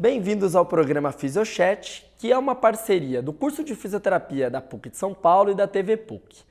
Bem-vindos ao programa Fisiochat, que é uma parceria do curso de fisioterapia da PUC de São Paulo e da TV PUC.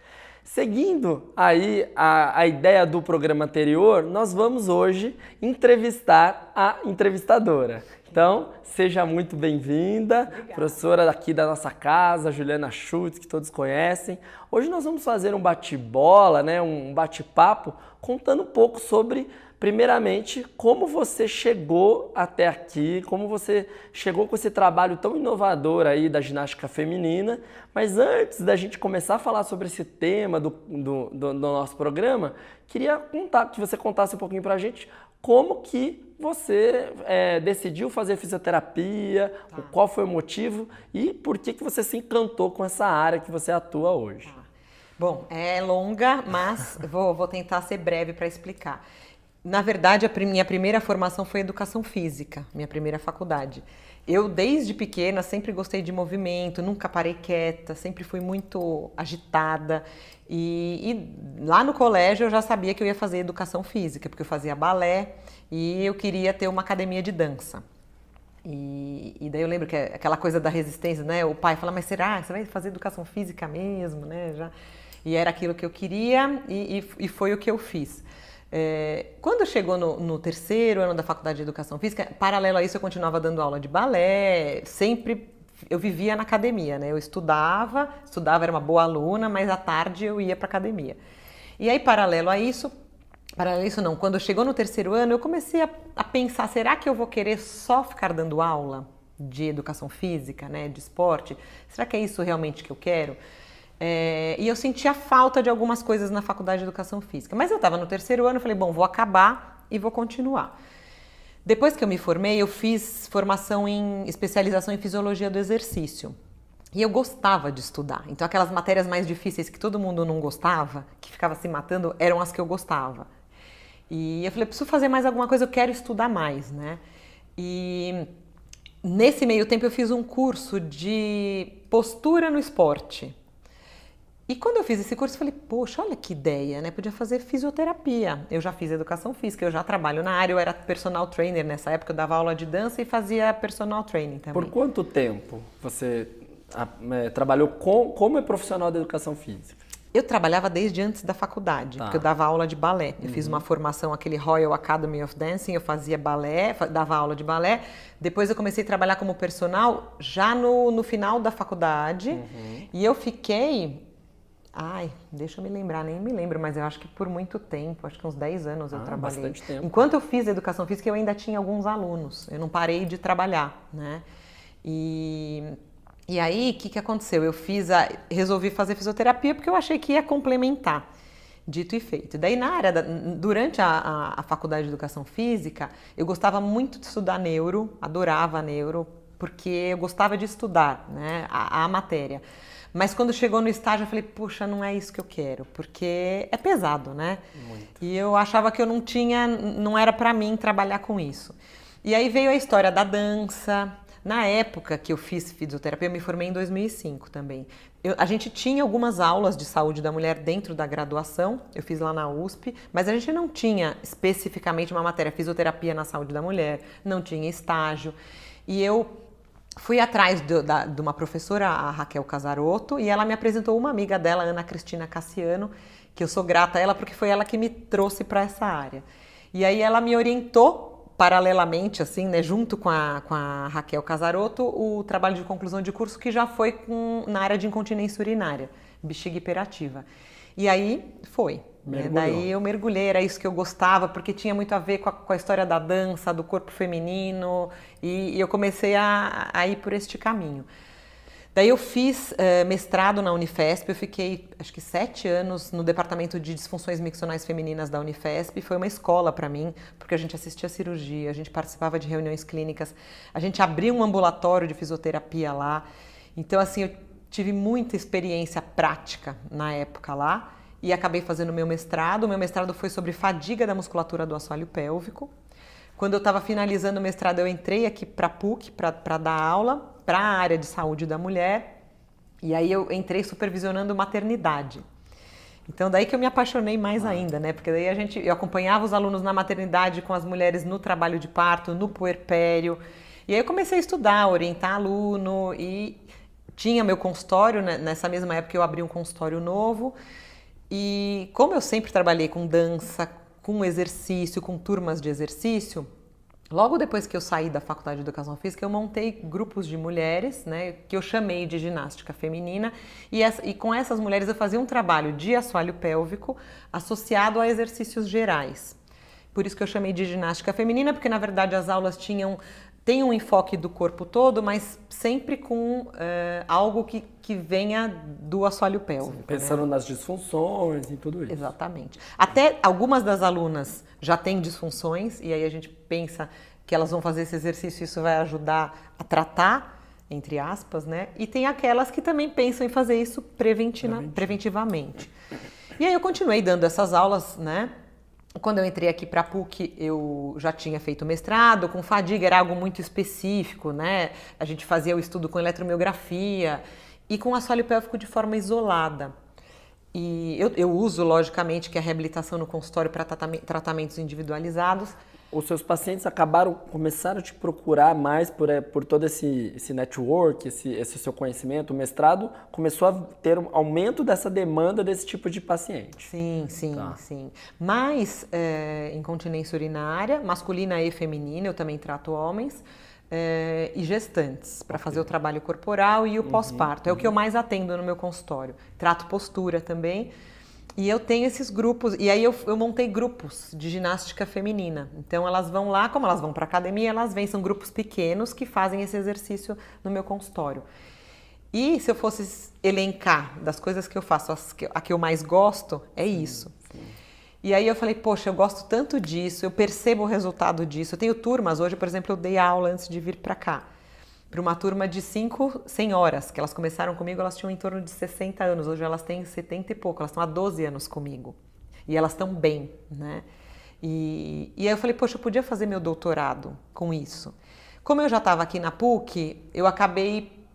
Seguindo aí a, a ideia do programa anterior, nós vamos hoje entrevistar a entrevistadora. Então, seja muito bem-vinda, professora aqui da nossa casa, Juliana Schultz, que todos conhecem. Hoje nós vamos fazer um bate-bola, né, um bate-papo, contando um pouco sobre primeiramente, como você chegou até aqui, como você chegou com esse trabalho tão inovador aí da ginástica feminina. Mas antes da gente começar a falar sobre esse tema do, do, do, nosso programa, queria contar, que você contasse um pouquinho para a gente como que você é, decidiu fazer fisioterapia, tá. qual foi o motivo e por que, que você se encantou com essa área que você atua hoje. Tá. Bom, é longa, mas vou, vou tentar ser breve para explicar. Na verdade, a minha primeira formação foi educação física, minha primeira faculdade. Eu, desde pequena, sempre gostei de movimento, nunca parei quieta, sempre fui muito agitada. E, e, lá no colégio eu já sabia que eu ia fazer educação física, porque eu fazia balé e eu queria ter uma academia de dança. E, e daí eu lembro que é aquela coisa da resistência, né? O pai fala, mas será você vai fazer educação física mesmo, né? Já... E era aquilo que eu queria e, e foi o que eu fiz. É, quando chegou no, no, terceiro ano da faculdade de educação física, paralelo a isso eu continuava dando aula de balé, sempre eu vivia na academia, né? Eu estudava, estudava, era uma boa aluna, mas à tarde eu ia para academia. E aí, paralelo a isso, paralelo a isso não, quando chegou no terceiro ano, eu comecei a, a pensar, será que eu vou querer só ficar dando aula de educação física, né, de esporte? Será que é isso realmente que eu quero? É, e eu sentia falta de algumas coisas na faculdade de educação física. Mas eu estava no terceiro ano, falei, bom, vou acabar e vou continuar. Depois que eu me formei, eu fiz formação em especialização em fisiologia do exercício. E eu gostava de estudar. Então, aquelas matérias mais difíceis que todo mundo não gostava, que ficava se matando, eram as que eu gostava. E eu falei, preciso fazer mais alguma coisa, eu quero estudar mais, né? E nesse meio tempo eu fiz um curso de postura no esporte. E quando eu fiz esse curso, eu falei, poxa, olha que ideia, né? Podia fazer fisioterapia. Eu já fiz educação física, eu já trabalho na área, eu era personal trainer nessa época, eu dava aula de dança e fazia personal training também. Por quanto tempo você é, trabalhou com, como é profissional da educação física? Eu trabalhava desde antes da faculdade, tá. porque eu dava aula de balé. Eu uhum. fiz uma formação, aquele Royal Academy of Dancing, eu fazia balé, dava aula de balé. Depois eu comecei a trabalhar como personal já no, no final da faculdade. Uhum. E eu fiquei Ai, deixa eu me lembrar, nem me lembro, mas eu acho que por muito tempo, acho que uns 10 anos eu ah, trabalhei. Bastante tempo. Enquanto eu fiz educação física, eu ainda tinha alguns alunos. Eu não parei de trabalhar, né? E, e aí, o que, que aconteceu? Eu fiz a, resolvi fazer fisioterapia porque eu achei que ia complementar. Dito e feito. Daí, na área, da, durante a, a, a faculdade de educação física, eu gostava muito de estudar neuro, adorava neuro, porque eu gostava de estudar né, a, a matéria. Mas quando chegou no estágio, eu falei, puxa, não é isso que eu quero, porque é pesado, né? Muito. E eu achava que eu não tinha, não era para mim trabalhar com isso. E aí veio a história da dança. Na época que eu fiz fisioterapia, eu me formei em 2005 também. Eu, a gente tinha algumas aulas de saúde da mulher dentro da graduação, eu fiz lá na USP, mas a gente não tinha especificamente uma matéria fisioterapia na saúde da mulher, não tinha estágio. E eu fui atrás de, da, de uma professora, a Raquel Casarotto, e ela me apresentou uma amiga dela, Ana Cristina Cassiano, que eu sou grata a ela porque foi ela que me trouxe para essa área. E aí ela me orientou paralelamente, assim, né, junto com a, com a Raquel Casarotto, o trabalho de conclusão de curso que já foi com, na área de incontinência urinária, bexiga hiperativa. E aí foi. Daí eu mergulhei, era isso que eu gostava, porque tinha muito a ver com a, com a história da dança, do corpo feminino, e, e eu comecei a, a, ir por este caminho. Daí eu fiz uh, mestrado na Unifesp, eu fiquei acho que sete anos no departamento de disfunções miccionais femininas da Unifesp. Foi uma escola para mim, porque a gente assistia cirurgia, a gente participava de reuniões clínicas, a gente abriu um ambulatório de fisioterapia lá. Então, assim, eu tive muita experiência prática na época lá e acabei fazendo meu mestrado. O meu mestrado foi sobre fadiga da musculatura do assoalho pélvico. Quando eu estava finalizando o mestrado, eu entrei aqui para a PUC para dar aula para a área de saúde da mulher. E aí eu entrei supervisionando maternidade. Então daí que eu me apaixonei mais ah. ainda, né? Porque daí a gente eu acompanhava os alunos na maternidade com as mulheres no trabalho de parto, no puerpério. E aí eu comecei a estudar, orientar aluno e tinha meu consultório, né? nessa mesma época eu abri um consultório novo. E como eu sempre trabalhei com dança, com exercício, com turmas de exercício, logo depois que eu saí da faculdade de educação física, eu montei grupos de mulheres, né, que eu chamei de ginástica feminina, e, essa, e com essas mulheres eu fazia um trabalho de assoalho pélvico associado a exercícios gerais. Por isso que eu chamei de ginástica feminina, porque na verdade as aulas tinham tem um enfoque do corpo todo, mas sempre com é, algo que, que venha do assoalho pélvico. Sim, pensando né? nas disfunções e tudo isso. Exatamente. Até algumas das alunas já têm disfunções, e aí a gente pensa que elas vão fazer esse exercício e isso vai ajudar a tratar, entre aspas, né? E tem aquelas que também pensam em fazer isso preventivamente. E aí eu continuei dando essas aulas, né? Quando eu entrei aqui para a PUC, eu já tinha feito mestrado, com fadiga era algo muito específico, né? A gente fazia o estudo com eletromiografia e com assoalho pélvico de forma isolada. E eu, eu uso, logicamente, que a reabilitação no consultório para tratamentos individualizados, os seus pacientes acabaram, começaram a te procurar mais por, eh, por todo esse, esse network, esse, esse seu conhecimento, o mestrado começou a ter um aumento dessa demanda desse tipo de paciente. Sim, sim, tá. sim. Mas é, incontinência urinária, masculina e feminina, eu também trato homens. É, e gestantes, para fazer o trabalho corporal e o uhum, pós-parto. É uhum. o que eu mais atendo no meu consultório. Trato postura também. E eu tenho esses grupos, e aí eu, eu montei grupos de ginástica feminina. Então elas vão lá, como elas vão para academia, elas vêm, são grupos pequenos que fazem esse exercício no meu consultório. E se eu fosse elencar das coisas que eu faço, as que, a que eu mais gosto, é isso. Sim, sim. E aí eu falei, poxa, eu gosto tanto disso, eu percebo o resultado disso. Eu tenho turmas, hoje, por exemplo, eu dei aula antes de vir para cá para uma turma de 5 senhoras, que elas começaram comigo, elas tinham em torno de 60 anos, hoje elas têm 70 e pouco, elas estão há 12 anos comigo. E elas estão bem, né? E, e aí eu falei, poxa, eu podia fazer meu doutorado com isso. Como eu já estava aqui na PUC, eu acabei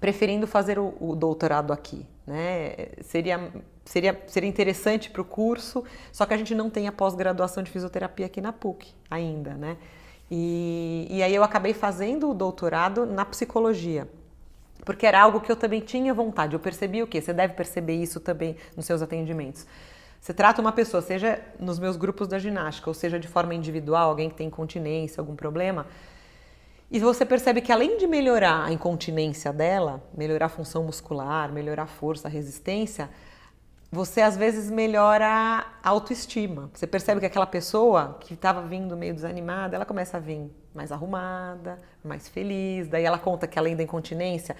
preferindo fazer o, o doutorado aqui, né? Seria, seria, seria interessante para o curso, só que a gente não tem a pós-graduação de fisioterapia aqui na PUC ainda, né? E, e aí eu acabei fazendo o doutorado na psicologia, porque era algo que eu também tinha vontade. Eu percebi o quê? Você deve perceber isso também nos seus atendimentos. Você trata uma pessoa, seja nos meus grupos da ginástica, ou seja de forma individual, alguém que tem incontinência, algum problema, e você percebe que além de melhorar a incontinência dela, melhorar a função muscular, melhorar a força, a resistência, você às vezes melhora a autoestima. Você percebe que aquela pessoa que estava vindo meio desanimada, ela começa a vir mais arrumada, mais feliz. Daí ela conta que além da incontinência,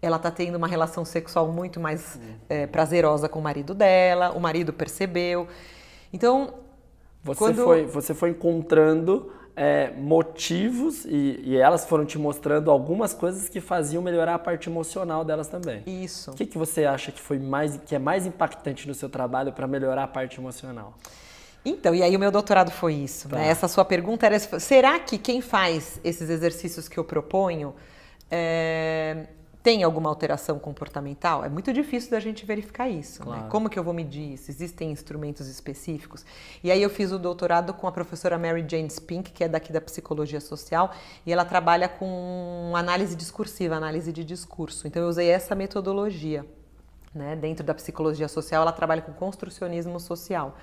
ela está tendo uma relação sexual muito mais é, prazerosa com o marido dela. O marido percebeu. Então você quando... foi você foi encontrando é, motivos e, e, elas foram te mostrando algumas coisas que faziam melhorar a parte emocional delas também. Isso. O que, que você acha que foi mais que é mais impactante no seu trabalho para melhorar a parte emocional? Então, e aí o meu doutorado foi isso. Tá. Né? Essa sua pergunta era: será que quem faz esses exercícios que eu proponho é, tem alguma alteração comportamental? É muito difícil da gente verificar isso. Né? Claro. Né? Como que eu vou medir isso? Existem instrumentos específicos? E aí eu fiz o doutorado com a professora Mary Jane Spink, que é daqui da psicologia social, e ela trabalha com análise discursiva, análise de discurso. Então eu usei essa metodologia. Né? Dentro da psicologia social, ela trabalha com construcionismo social.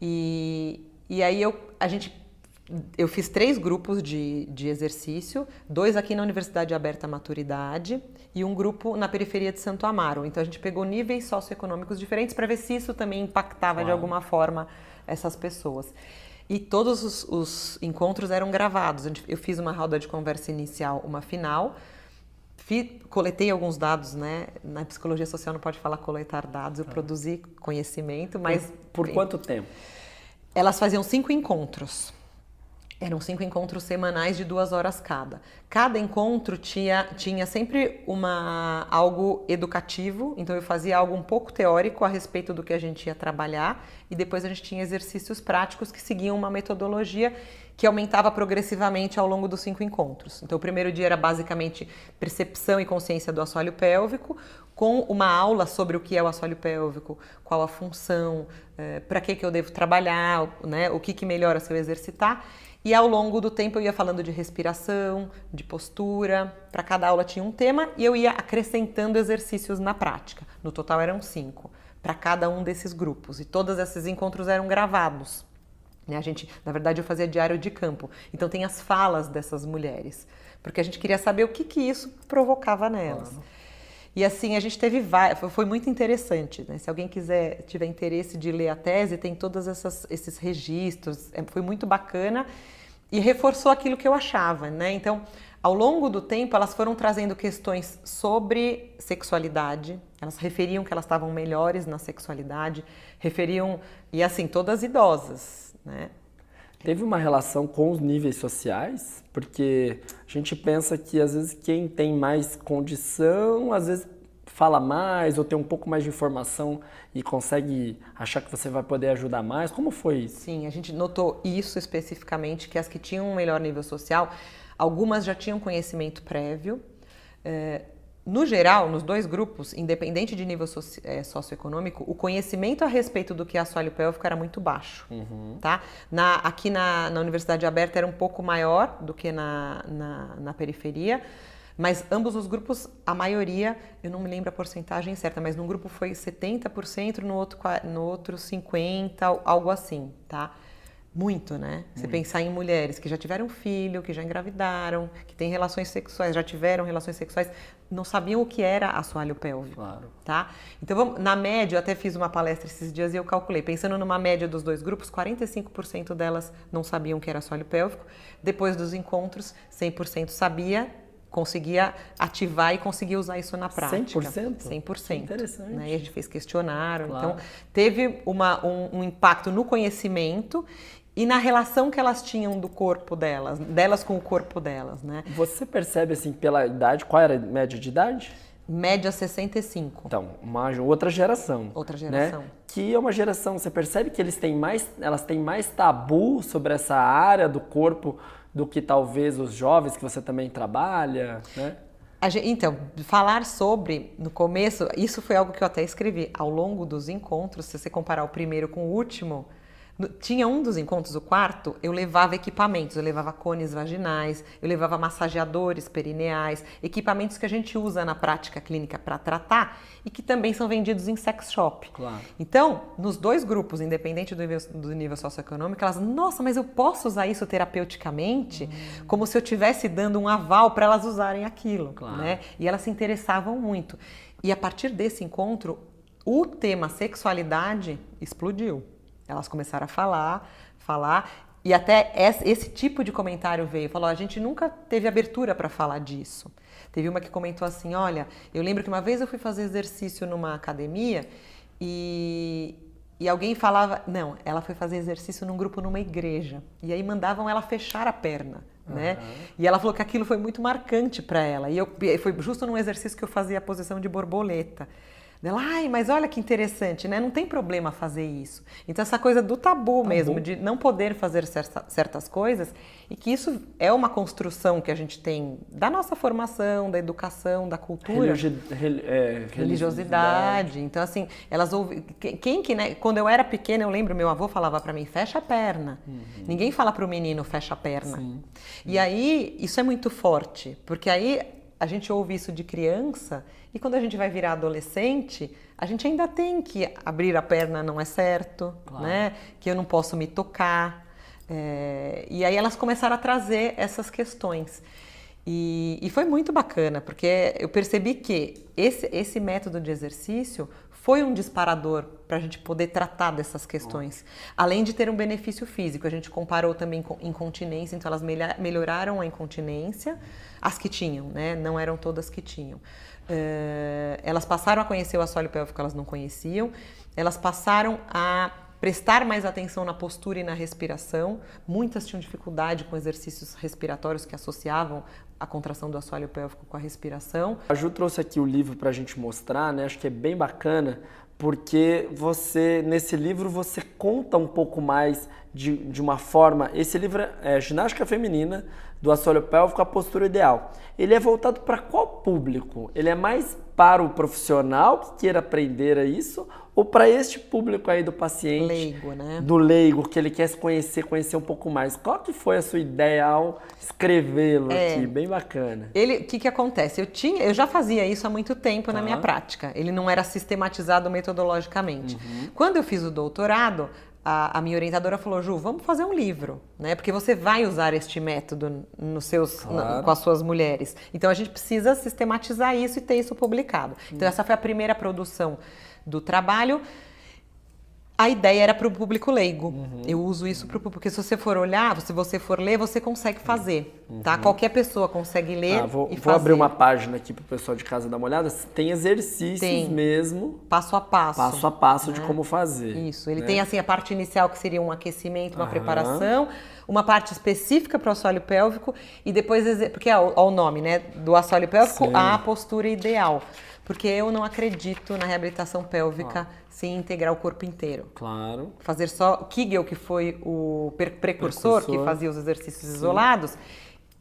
E, e aí eu, a gente eu fiz três grupos de, de exercício, dois aqui na Universidade Aberta Maturidade e um grupo na periferia de Santo Amaro. Então a gente pegou níveis socioeconômicos diferentes para ver se isso também impactava claro. de alguma forma essas pessoas. E todos os, os, encontros eram gravados. Eu fiz uma roda de conversa inicial, uma final. Fiz, coletei alguns dados, né? Na psicologia social não pode falar coletar dados, eu ah. produzi conhecimento, mas. Por, por quanto tempo? Elas faziam cinco encontros. Eram cinco encontros semanais de duas horas cada. Cada encontro tinha, tinha sempre uma, algo educativo, então eu fazia algo um pouco teórico a respeito do que a gente ia trabalhar, e depois a gente tinha exercícios práticos que seguiam uma metodologia que aumentava progressivamente ao longo dos cinco encontros. Então, o primeiro dia era basicamente percepção e consciência do assoalho pélvico, com uma aula sobre o que é o assoalho pélvico, qual a função, é, eh, para que, que eu devo trabalhar, né, o que, que melhora se eu exercitar. E ao longo do tempo eu ia falando de respiração, de postura. Para cada aula tinha um tema e eu ia acrescentando exercícios na prática. No total eram cinco para cada um desses grupos e todos esses encontros eram gravados. Né? A gente, na verdade, eu fazia diário de campo. Então tem as falas dessas mulheres, porque a gente queria saber o que, que isso provocava nelas. Claro. E assim, a gente teve foi muito interessante. Né? Se alguém quiser, tiver interesse de ler a tese, tem todos esses registros, é, foi muito bacana e reforçou aquilo que eu achava. Né? Então, ao longo do tempo, elas foram trazendo questões sobre sexualidade, elas referiam que elas estavam melhores na sexualidade, referiam, e assim, todas idosas, né? Teve uma relação com os níveis sociais, porque a gente pensa que às vezes quem tem mais condição, às vezes fala mais ou tem um pouco mais de informação e consegue achar que você vai poder ajudar mais. Como foi isso? Sim, a gente notou isso especificamente, que as que tinham um melhor nível social, algumas já tinham conhecimento prévio. É, no geral, nos dois grupos, independente de nível soci, é, socioeconômico, o conhecimento a respeito do que é assoalho pélvico era muito baixo. Uhum. Tá? Na, aqui na, na, Universidade Aberta era um pouco maior do que na, na, na, periferia, mas ambos os grupos, a maioria, eu não me lembro a porcentagem certa, mas num grupo foi 70%, no outro, no outro 50%, algo assim. Tá? Muito, né? Você Muito. pensar em mulheres que já tiveram filho, que já engravidaram, que têm relações sexuais, já tiveram relações sexuais, não sabiam o que era assoalho pélvico, claro. tá? Então, vamos, na média, eu até fiz uma palestra esses dias e eu calculei, pensando numa média dos dois grupos, 45% delas não sabiam o que era assoalho pélvico. Depois dos encontros, 100% sabia conseguia ativar e conseguia usar isso na prática. 100%? 100%. Interessante. Né? E a gente fez questionário. Claro. Então, teve uma, um, um, impacto no conhecimento e na relação que elas tinham do corpo delas, delas com o corpo delas, né? Você percebe, assim, pela idade, qual era a média de idade? Média 65. Então, uma outra geração. Outra né? geração. Né? Que é uma geração, você percebe que eles têm mais, elas têm mais tabu sobre essa área do corpo do que talvez os jovens que você também trabalha, né? Gente, então, falar sobre, no começo, isso foi algo que eu até escrevi, ao longo dos encontros, se você comparar o primeiro com o último, tinha um dos encontros, o quarto, eu levava equipamentos, eu levava cones vaginais, eu levava massageadores perineais, equipamentos que a gente usa na prática clínica para tratar e que também são vendidos em sex shop. Claro. Então, nos dois grupos, independente do nível, do nível socioeconômico, elas, nossa, mas eu posso usar isso terapeuticamente, como se eu estivesse dando um aval para elas usarem aquilo, claro. né? E elas se interessavam muito. E a partir desse encontro, o tema sexualidade explodiu. Elas começaram a falar, falar, e até esse tipo de comentário veio. Falou: a gente nunca teve abertura para falar disso. Teve uma que comentou assim: olha, eu lembro que uma vez eu fui fazer exercício numa academia e, e alguém falava. Não, ela foi fazer exercício num grupo numa igreja. E aí mandavam ela fechar a perna. Né? Uhum. E ela falou que aquilo foi muito marcante para ela. E eu, foi justo num exercício que eu fazia a posição de borboleta. Ela, ai, mas olha que interessante, né? Não tem problema fazer isso. Então, essa coisa do tabu, tabu. mesmo, de não poder fazer certas coisas, e que isso é uma construção que a gente tem da nossa formação, da educação, da cultura. Religi é, religiosidade. Então, assim, elas ouvem. Quem que, né? Quando eu era pequena, eu lembro, meu avô falava para mim, fecha a perna. Uhum. Ninguém fala para o menino, fecha a perna. Sim. E aí, isso é muito forte, porque aí a gente ouve isso de criança e quando a gente vai virar adolescente, a gente ainda tem que abrir a perna não é certo, claro. né? Que eu não posso me tocar. É... E aí elas começaram a trazer essas questões. E, e foi muito bacana, porque eu percebi que esse, esse método de exercício foi um disparador para a gente poder tratar dessas questões. Além de ter um benefício físico, a gente comparou também com incontinência, então elas melhoraram a incontinência, as que tinham, né? Não eram todas que tinham. Uh, elas passaram a conhecer o assoalho pélvico elas não conheciam, elas passaram a prestar mais atenção na postura e na respiração. Muitas tinham dificuldade com exercícios respiratórios que associavam a contração do assoalho pélvico com a respiração. A Ju trouxe aqui o livro para a gente mostrar, né? Acho que é bem bacana porque você nesse livro você conta um pouco mais de, de uma forma. Esse livro é Ginástica Feminina do assoalho pélvico a postura ideal. Ele é voltado para qual público? Ele é mais para o profissional que queira aprender isso ou para este público aí do paciente leigo, né? do leigo que ele quer se conhecer, conhecer um pouco mais? Qual que foi a sua ideia ao escrevê-lo é, aqui? Bem bacana. Ele, o que que acontece? Eu tinha, eu já fazia isso há muito tempo tá. na minha prática. Ele não era sistematizado metodologicamente. Uhum. Quando eu fiz o doutorado, a, a, minha orientadora falou, Ju, vamos fazer um livro, né? Porque você vai usar este método nos seus, claro. na, com as suas mulheres. Então a gente precisa sistematizar isso e ter isso publicado. Então essa foi a primeira produção do trabalho a ideia era para o público leigo. Uhum. Eu uso isso para o público, porque se você for olhar, se você for ler, você consegue fazer, tá? uhum. tá? Qualquer pessoa consegue ler ah, vou, e vou fazer. abrir uma página aqui para o pessoal de casa dar uma olhada. Tem exercícios tem. mesmo. Passo a passo. Passo a passo né? de como fazer. Isso. Ele né? tem assim a parte inicial que seria um aquecimento, uma preparação, uma parte específica para o assoalho pélvico e depois porque é o nome, né, do assoalho pélvico, Sim. a postura ideal porque eu não acredito na reabilitação pélvica ah. sem integrar o corpo inteiro. Claro. Fazer só Kegel, que foi o precursor, precursor. que fazia os exercícios Sim. isolados,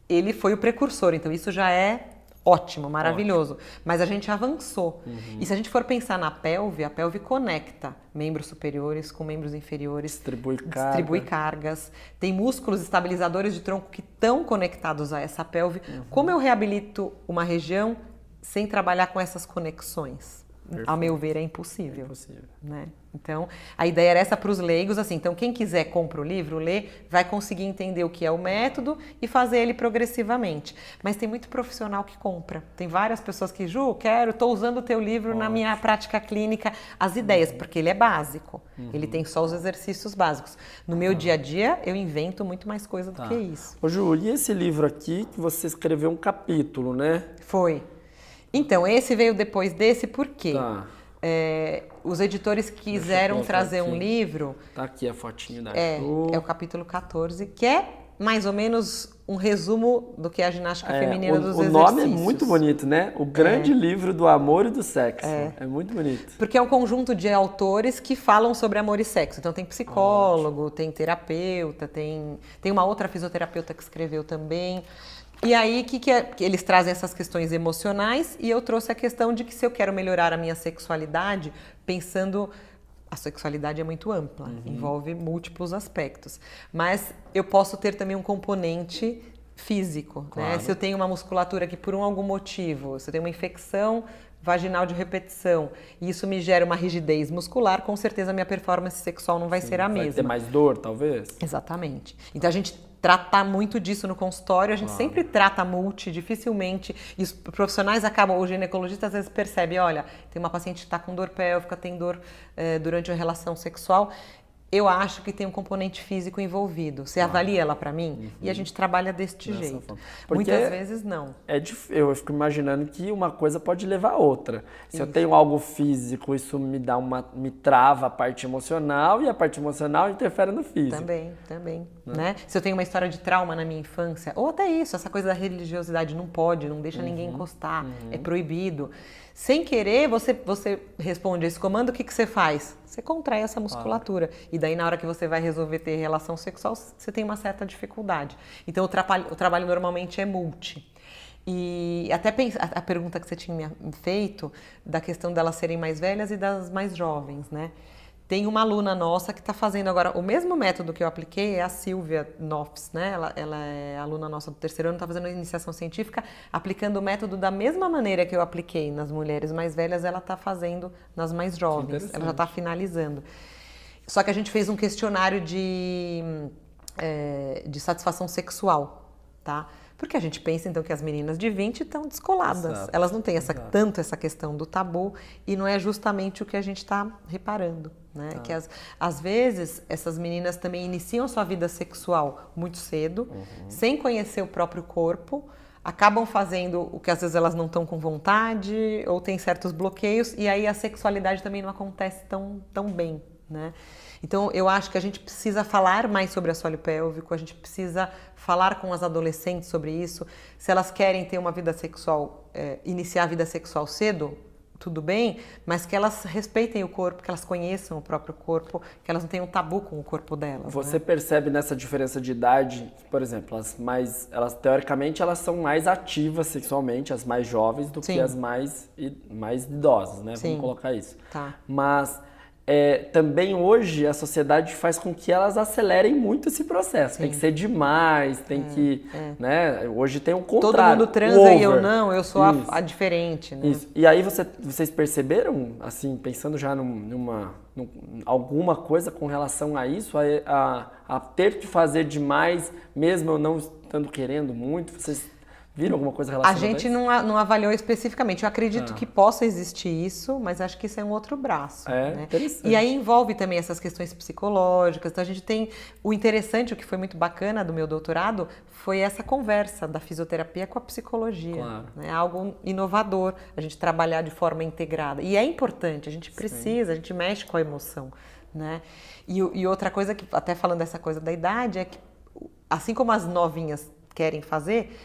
ele foi o precursor, então isso já é ótimo, maravilhoso. Ótimo. Mas a gente avançou. Uhum. E se a gente for pensar na pelve, a pelve conecta membros superiores com membros inferiores, distribui, carga. distribui cargas. Tem músculos estabilizadores de tronco que estão conectados a essa pelve. Uhum. Como eu reabilito uma região sem trabalhar com essas conexões. Perfeito. A meu ver, é impossível. É impossível. Né? Então, a ideia era essa para os leigos, assim. Então, quem quiser compra o livro, lê, vai conseguir entender o que é o método e fazer ele progressivamente. Mas tem muito profissional que compra. Tem várias pessoas que, Ju, quero, estou usando o teu livro Ótimo. na minha prática clínica, as ideias, uhum. porque ele é básico. Uhum. Ele tem só os exercícios básicos. No meu dia a dia, eu invento muito mais coisa do tá. que isso. Ô, Ju, e esse livro aqui que você escreveu um capítulo, né? Foi. Então, esse veio depois desse, por quê? Tá. É, os editores quiseram trazer aqui. um livro. Tá aqui a fotinho da é, é o capítulo 14, que é mais ou menos um resumo do que é a ginástica é, feminina o, dos o exercícios. O nome é muito bonito, né? O grande é. livro do amor e do sexo. É. é. muito bonito. Porque é um conjunto de autores que falam sobre amor e sexo. Então tem psicólogo, Ótimo. tem terapeuta, tem, tem uma outra fisioterapeuta que escreveu também. E aí, que, que, é, eles trazem essas questões emocionais e eu trouxe a questão de que se eu quero melhorar a minha sexualidade, pensando. A sexualidade é muito ampla, uhum. envolve múltiplos aspectos. Mas eu posso ter também um componente físico. Né? Claro. Né? Se eu tenho uma musculatura que, por um, algum motivo, se eu tenho uma infecção vaginal de repetição e isso me gera uma rigidez muscular, com certeza a minha performance sexual não vai Sim, ser a vai mesma. Vai ter mais dor, talvez? Exatamente. Então a gente tratar muito disso no consultório. A gente claro. sempre trata multi, dificilmente. E os profissionais acabam, o ginecologista às vezes percebe: olha, tem uma paciente que está com dor pélvica, tem dor eh, durante a relação sexual eu acho que tem um componente físico envolvido. Você ah, avalia ela para mim uhum. e a gente trabalha deste Dessa jeito. Muitas vezes não. É eu fico imaginando que uma coisa pode levar a outra. Se Isso. eu tenho algo físico, isso me dá uma me trava a parte emocional e a parte emocional interfere no físico. Também, também, né? né? Se eu tenho uma história de trauma na minha infância, ou até isso, essa coisa da religiosidade não pode, não deixa uhum. ninguém encostar, uhum. é proibido. Sem querer, você, você responde esse comando, o que, que você faz? Você contrai essa musculatura. E daí, na hora que você vai resolver ter relação sexual, você tem uma certa dificuldade. Então, o, trabalho, o trabalho normalmente é multi. E até a pergunta que você tinha feito da questão delas serem mais velhas e das mais jovens, né? Tem uma aluna nossa que está fazendo agora o mesmo método que eu apliquei, é a Silvia Nofs, né? Ela, ela é aluna nossa do terceiro ano, está fazendo iniciação científica, aplicando o método da mesma maneira que eu apliquei nas mulheres mais velhas, ela está fazendo nas mais jovens. Ela já está finalizando. Só que a gente fez um questionário de, é, de satisfação sexual, tá? Porque a gente pensa então que as meninas de 20 estão descoladas. Exato, Elas não têm essa, tanto essa questão do tabu e não é justamente o que a gente está reparando. Né? Tá. Que as, às vezes essas meninas também iniciam sua vida sexual muito cedo, uhum. sem conhecer o próprio corpo, acabam fazendo o que às vezes elas não estão com vontade ou tem certos bloqueios e aí a sexualidade também não acontece tão, tão bem. Né? Então, eu acho que a gente precisa falar mais sobre assoalho pélvico, a gente precisa falar com as adolescentes sobre isso. Se elas querem ter uma vida sexual, é, iniciar a vida sexual cedo, tudo bem, mas que elas respeitem o corpo, que elas conheçam o próprio corpo, que elas não tenham tabu com o corpo delas. Você né? percebe nessa diferença de idade, por exemplo, as mais, elas teoricamente elas são mais ativas sexualmente, as mais jovens do Sim. que as mais mais idosas, né? Sim. Vamos colocar isso. Tá. Mas é, também hoje a sociedade faz com que elas acelerem muito esse processo. Sim. Tem que ser demais, tem é, que. É. Né? Hoje tem um contrário. Todo mundo transa e eu não, eu sou a, a, diferente. Né? Isso. E aí você, vocês perceberam, assim, pensando já num, numa. Num, alguma coisa com relação a isso, a, a, a ter que fazer demais, mesmo eu não estando querendo muito, vocês Viram alguma coisa relacionada a gente a não, não avaliou especificamente. Eu acredito ah. que possa existir isso, mas acho que isso é um outro braço. É, né? interessante. E aí envolve também essas questões psicológicas. Então a gente tem o interessante, o que foi muito bacana do meu doutorado, foi essa conversa da fisioterapia com a psicologia. Claro. Né? Algo inovador, a gente trabalhar de forma integrada. E é importante, a gente precisa, Sim. a gente mexe com a emoção. Né? E, e outra coisa que, até falando dessa coisa da idade, é que assim como as novinhas querem fazer,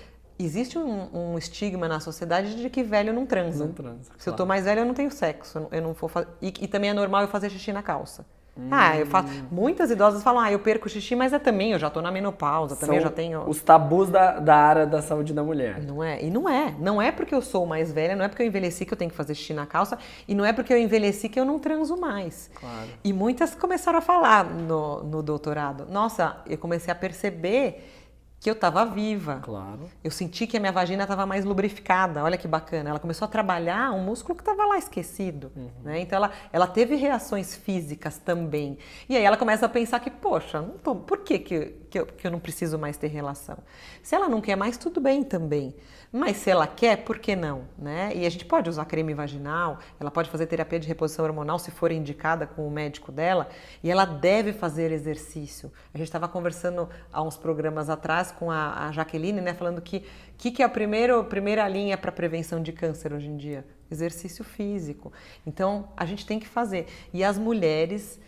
existe um, um, estigma na sociedade de que velho não transa. Não transa. Se claro. eu tô mais velho, eu não tenho sexo. Eu não vou fazer... e, e, também é normal eu fazer xixi na calça. Hum. Ah, eu faço. Muitas idosas falam, ah, eu perco xixi, mas é também, eu já tô na menopausa, também São já tenho. Os tabus da, da área da saúde da mulher. Não é? E não é. Não é porque eu sou mais velha, não é porque eu envelheci que eu tenho que fazer xixi na calça, e não é porque eu envelheci que eu não transo mais. Claro. E muitas começaram a falar no, no doutorado. Nossa, eu comecei a perceber que eu estava viva. Claro. Eu senti que a minha vagina estava mais lubrificada. Olha que bacana. Ela começou a trabalhar um músculo que estava lá esquecido. Uhum. Né? Então ela, ela teve reações físicas também. E aí ela começa a pensar que, poxa, tô, por que, que, que, eu, que eu não preciso mais ter relação? Se ela não quer mais, tudo bem também. Mas se ela quer, por que não? Né? E a gente pode usar creme vaginal, ela pode fazer terapia de reposição hormonal se for indicada com o médico dela, e ela deve fazer exercício. A gente estava conversando há uns programas atrás com a, a Jaqueline, né, falando que que, que é a primeira, primeira linha para prevenção de câncer hoje em dia? Exercício físico. Então a gente tem que fazer. E as mulheres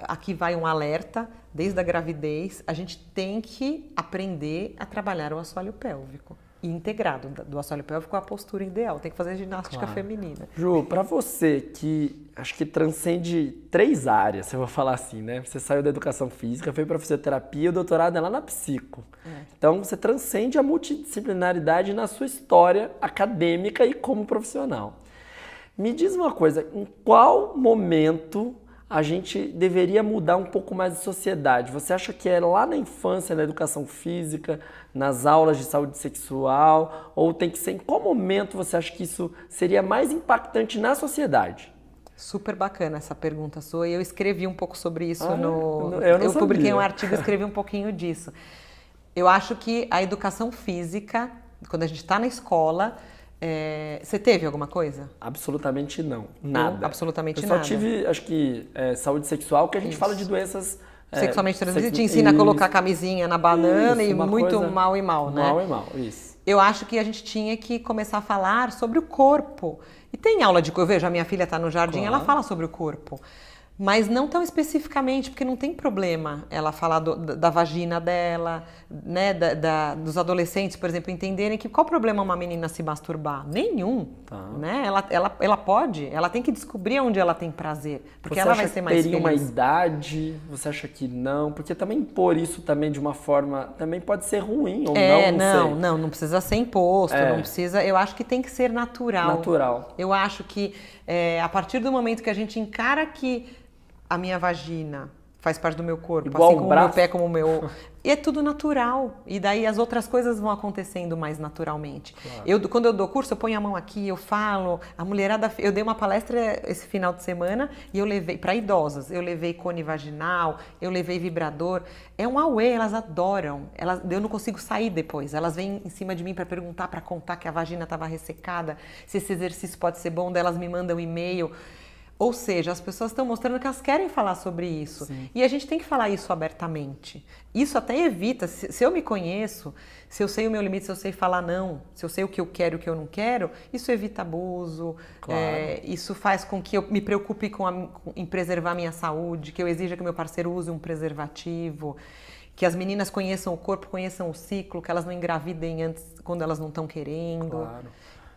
aqui vai um alerta, desde a gravidez, a gente tem que aprender a trabalhar o assoalho pélvico e integrado do assoalho pélvico com a postura ideal. Tem que fazer ginástica claro. feminina. Ju, para você que acho que transcende três áreas, se eu vou falar assim, né? Você saiu da educação física, foi para fisioterapia, o doutorado é lá na psico. É. Então você transcende a multidisciplinaridade na sua história acadêmica e como profissional. Me diz uma coisa, em qual momento a gente deveria mudar um pouco mais de sociedade? Você acha que é lá na infância, na educação física, nas aulas de saúde sexual? Ou tem que ser em qual momento você acha que isso seria mais impactante na sociedade? Super bacana essa pergunta sua. Eu escrevi um pouco sobre isso ah, no. Eu, não eu publiquei um artigo e escrevi um pouquinho disso. Eu acho que a educação física, quando a gente está na escola, é, você teve alguma coisa? Absolutamente não. Nada. Não, absolutamente eu nada. Eu só tive, acho que, é, saúde sexual, que a gente Isso. fala de doenças. É, Sexualmente transmissíveis, te ensina isso. a colocar camisinha na banana isso, e muito mal e mal, né? Mal e mal, isso. Eu acho que a gente tinha que começar a falar sobre o corpo. E tem aula de. Eu vejo, a minha filha está no jardim, claro. ela fala sobre o corpo mas não tão especificamente, porque não tem problema ela falar do, da vagina dela, né, da, da, dos adolescentes, por exemplo, entenderem que qual o problema uma menina se masturbar? Nenhum, tá. né? Ela, ela, ela pode, ela tem que descobrir onde ela tem prazer, porque você ela vai ser mais teria feliz. uma idade? Você acha que não? Porque também impor isso também de uma forma também pode ser ruim ou é, não, não, não, não, não precisa ser imposto, é. não precisa. Eu acho que tem que ser natural. Natural. Eu acho que é, a partir do momento que a gente encara que a minha vagina faz parte do meu corpo, Igual assim como o meu pé, como o meu. E é tudo natural. E daí as outras coisas vão acontecendo mais naturalmente. Claro. Eu, quando eu dou curso, eu ponho a mão aqui, eu falo. A mulherada. Eu dei uma palestra esse final de semana e eu levei para idosas. Eu levei cone vaginal, eu levei vibrador. É um auê, elas adoram. Elas, eu não consigo sair depois. Elas vêm em cima de mim para perguntar, para contar que a vagina estava ressecada, se esse exercício pode ser bom. Delas me mandam um e-mail. Ou seja, as pessoas estão mostrando que elas querem falar sobre isso. Sim. E a gente tem que falar isso abertamente. Isso até evita, se, se, eu me conheço, se eu sei o meu limite, se eu sei falar não, se eu sei o que eu quero e o que eu não quero, isso evita abuso, claro. é, isso faz com que eu me preocupe com, a, com em preservar a minha saúde, que eu exija que meu parceiro use um preservativo, que as meninas conheçam o corpo, conheçam o ciclo, que elas não engravidem antes quando elas não estão querendo. Claro.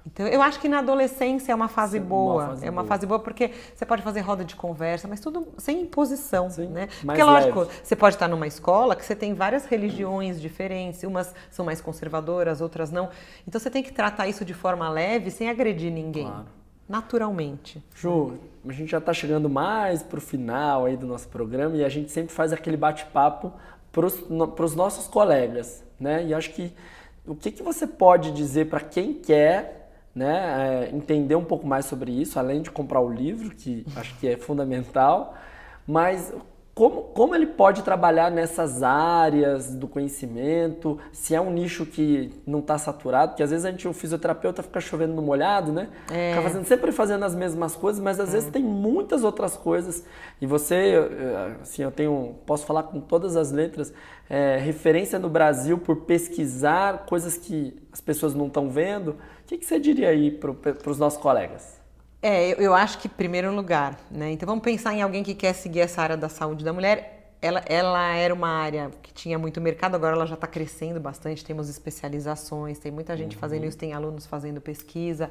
Então, eu acho que na adolescência é uma fase Sim, boa. uma fase é uma boa. fase boa porque você pode fazer roda de conversa, mas tudo sem imposição, Sim, né? Porque, lógico, leve. você pode estar numa escola que você tem várias religiões diferentes, umas são mais conservadoras, outras não. Então, você tem que tratar isso de forma leve, sem agredir ninguém. Claro. Naturalmente. Ju, a gente já está chegando mais pro final aí do nosso programa e a gente sempre faz aquele bate-papo para os nossos colegas, né? E acho que o que, que você pode dizer para quem quer né, é, entender um pouco mais sobre isso, além de comprar o livro, que acho que é fundamental, mas como, como ele pode trabalhar nessas áreas do conhecimento, se é um nicho que não está saturado, porque às vezes a gente, o fisioterapeuta fica chovendo no molhado, né? É. Fica fazendo, sempre fazendo as mesmas coisas, mas às vezes tem muitas outras coisas. E você, eh, assim, eu tenho, posso falar com todas as letras, é, referência no Brasil por pesquisar coisas que as pessoas não estão vendo. O que, que você diria aí para os nossos colegas? É, eu, eu acho que, em primeiro lugar, né? Então vamos pensar em alguém que quer seguir essa área da saúde da mulher. Ela, ela era uma área que tinha muito mercado, agora ela já está crescendo bastante, temos especializações, tem muita gente fazendo isso, tem alunos fazendo pesquisa.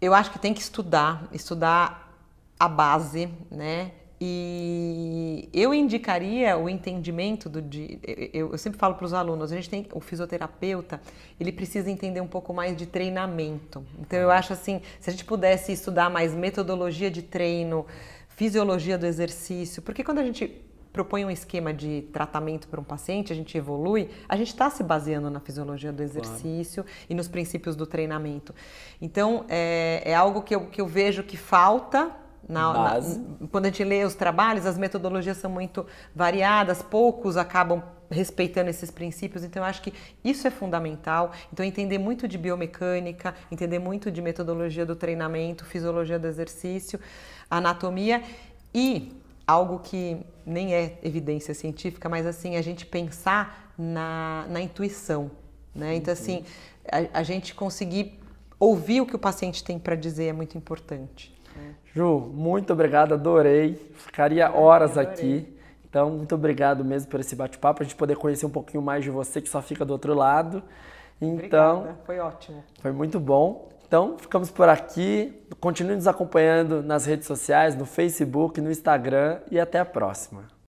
Eu acho que tem que estudar, estudar a base, né? E eu indicaria o entendimento do de, eu, eu sempre falo para os alunos, a gente tem o fisioterapeuta, ele precisa entender um pouco mais de treinamento. Então eu acho assim, se a gente pudesse estudar mais metodologia de treino, fisiologia do exercício, porque quando a gente propõe um esquema de tratamento para um paciente, a gente evolui, a gente está se baseando na fisiologia do exercício claro. e nos princípios do treinamento. Então é, é algo que eu, que eu vejo que falta na, na, quando a gente lê os trabalhos, as metodologias são muito variadas, poucos acabam respeitando esses princípios, então eu acho que isso é fundamental. Então, entender muito de biomecânica, entender muito de metodologia do treinamento, fisiologia do exercício, anatomia e algo que nem é evidência científica, mas assim, a gente pensar na, na intuição. Né? Então, assim, a, a gente conseguir ouvir o que o paciente tem para dizer é muito importante. Ju, muito obrigado, adorei. Ficaria horas aqui. Então, muito obrigado mesmo por esse bate-papo, a gente poder conhecer um pouquinho mais de você que só fica do outro lado. Então, Obrigada, foi ótimo. Foi muito bom. Então, ficamos por aqui. Continue nos acompanhando nas redes sociais, no Facebook, no Instagram e até a próxima.